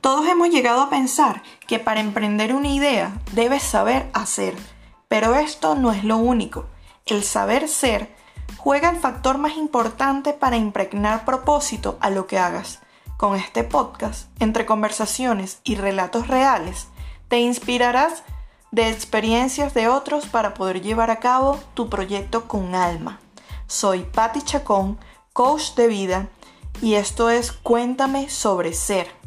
Todos hemos llegado a pensar que para emprender una idea debes saber hacer, pero esto no es lo único. El saber ser juega el factor más importante para impregnar propósito a lo que hagas. Con este podcast, entre conversaciones y relatos reales, te inspirarás de experiencias de otros para poder llevar a cabo tu proyecto con alma. Soy Patti Chacón, coach de vida, y esto es Cuéntame sobre ser.